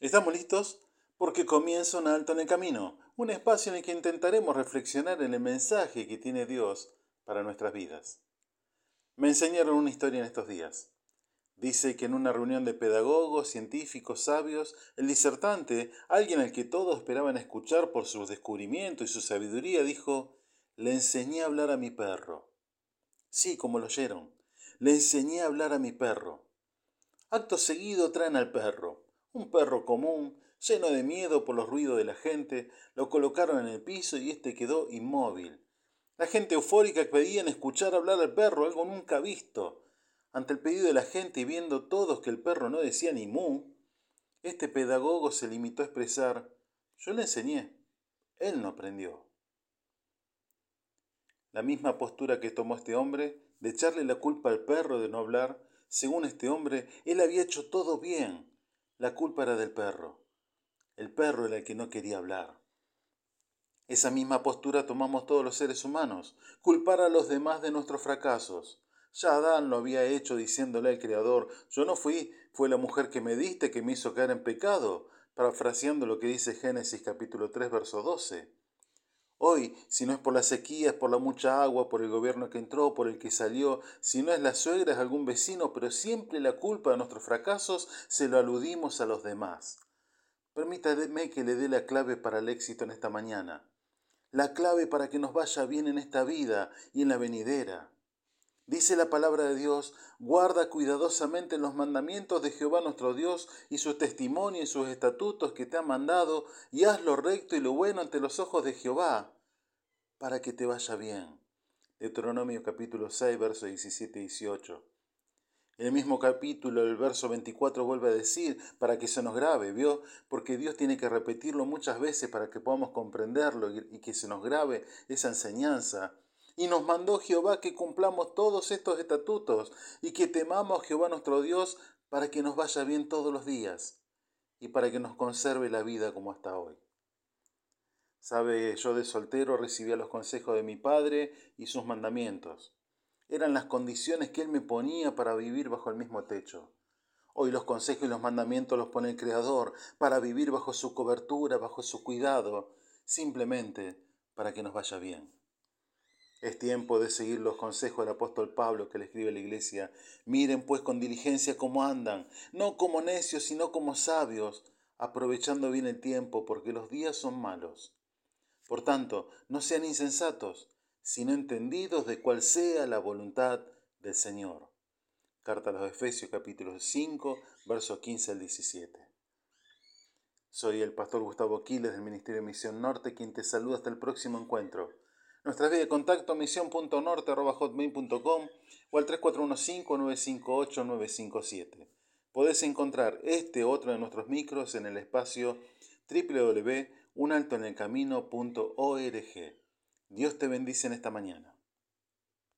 ¿Estamos listos? Porque comienza un alto en el camino, un espacio en el que intentaremos reflexionar en el mensaje que tiene Dios para nuestras vidas. Me enseñaron una historia en estos días. Dice que en una reunión de pedagogos, científicos, sabios, el disertante, alguien al que todos esperaban escuchar por sus descubrimientos y su sabiduría, dijo, le enseñé a hablar a mi perro. Sí, como lo oyeron, le enseñé a hablar a mi perro. Acto seguido traen al perro, un perro común, lleno de miedo por los ruidos de la gente, lo colocaron en el piso y éste quedó inmóvil. La gente eufórica pedían escuchar hablar al perro, algo nunca visto. Ante el pedido de la gente y viendo todos que el perro no decía ni mu, este pedagogo se limitó a expresar, yo le enseñé, él no aprendió. La misma postura que tomó este hombre, de echarle la culpa al perro de no hablar, según este hombre, él había hecho todo bien. La culpa era del perro. El perro era el que no quería hablar. Esa misma postura tomamos todos los seres humanos, culpar a los demás de nuestros fracasos. Ya Adán lo había hecho diciéndole al Creador, yo no fui, fue la mujer que me diste que me hizo caer en pecado, parafraseando lo que dice Génesis capítulo 3 verso 12. Hoy, si no es por la sequía, es por la mucha agua, por el gobierno que entró, por el que salió, si no es la suegra, es algún vecino, pero siempre la culpa de nuestros fracasos se lo aludimos a los demás. Permítame que le dé la clave para el éxito en esta mañana, la clave para que nos vaya bien en esta vida y en la venidera. Dice la palabra de Dios, guarda cuidadosamente los mandamientos de Jehová nuestro Dios y sus testimonios y sus estatutos que te ha mandado, y haz lo recto y lo bueno ante los ojos de Jehová, para que te vaya bien. Deuteronomio capítulo 6, versos 17 y 18. En el mismo capítulo, el verso 24 vuelve a decir, para que se nos grabe, ¿vio? Porque Dios tiene que repetirlo muchas veces para que podamos comprenderlo y que se nos grabe esa enseñanza. Y nos mandó Jehová que cumplamos todos estos estatutos y que temamos a Jehová nuestro Dios para que nos vaya bien todos los días y para que nos conserve la vida como hasta hoy. Sabe, yo de soltero recibía los consejos de mi padre y sus mandamientos. Eran las condiciones que él me ponía para vivir bajo el mismo techo. Hoy los consejos y los mandamientos los pone el Creador para vivir bajo su cobertura, bajo su cuidado, simplemente para que nos vaya bien. Es tiempo de seguir los consejos del apóstol Pablo que le escribe a la iglesia. Miren pues con diligencia cómo andan, no como necios, sino como sabios, aprovechando bien el tiempo, porque los días son malos. Por tanto, no sean insensatos, sino entendidos de cuál sea la voluntad del Señor. Carta a los Efesios capítulo 5, versos 15 al 17. Soy el pastor Gustavo Quiles del Ministerio de Misión Norte, quien te saluda hasta el próximo encuentro. Nuestra vía de contacto misión.norte.hotmail.com o al 3415-958-957. Podés encontrar este otro de nuestros micros en el espacio www.unaltoenelcamino.org. Dios te bendice en esta mañana.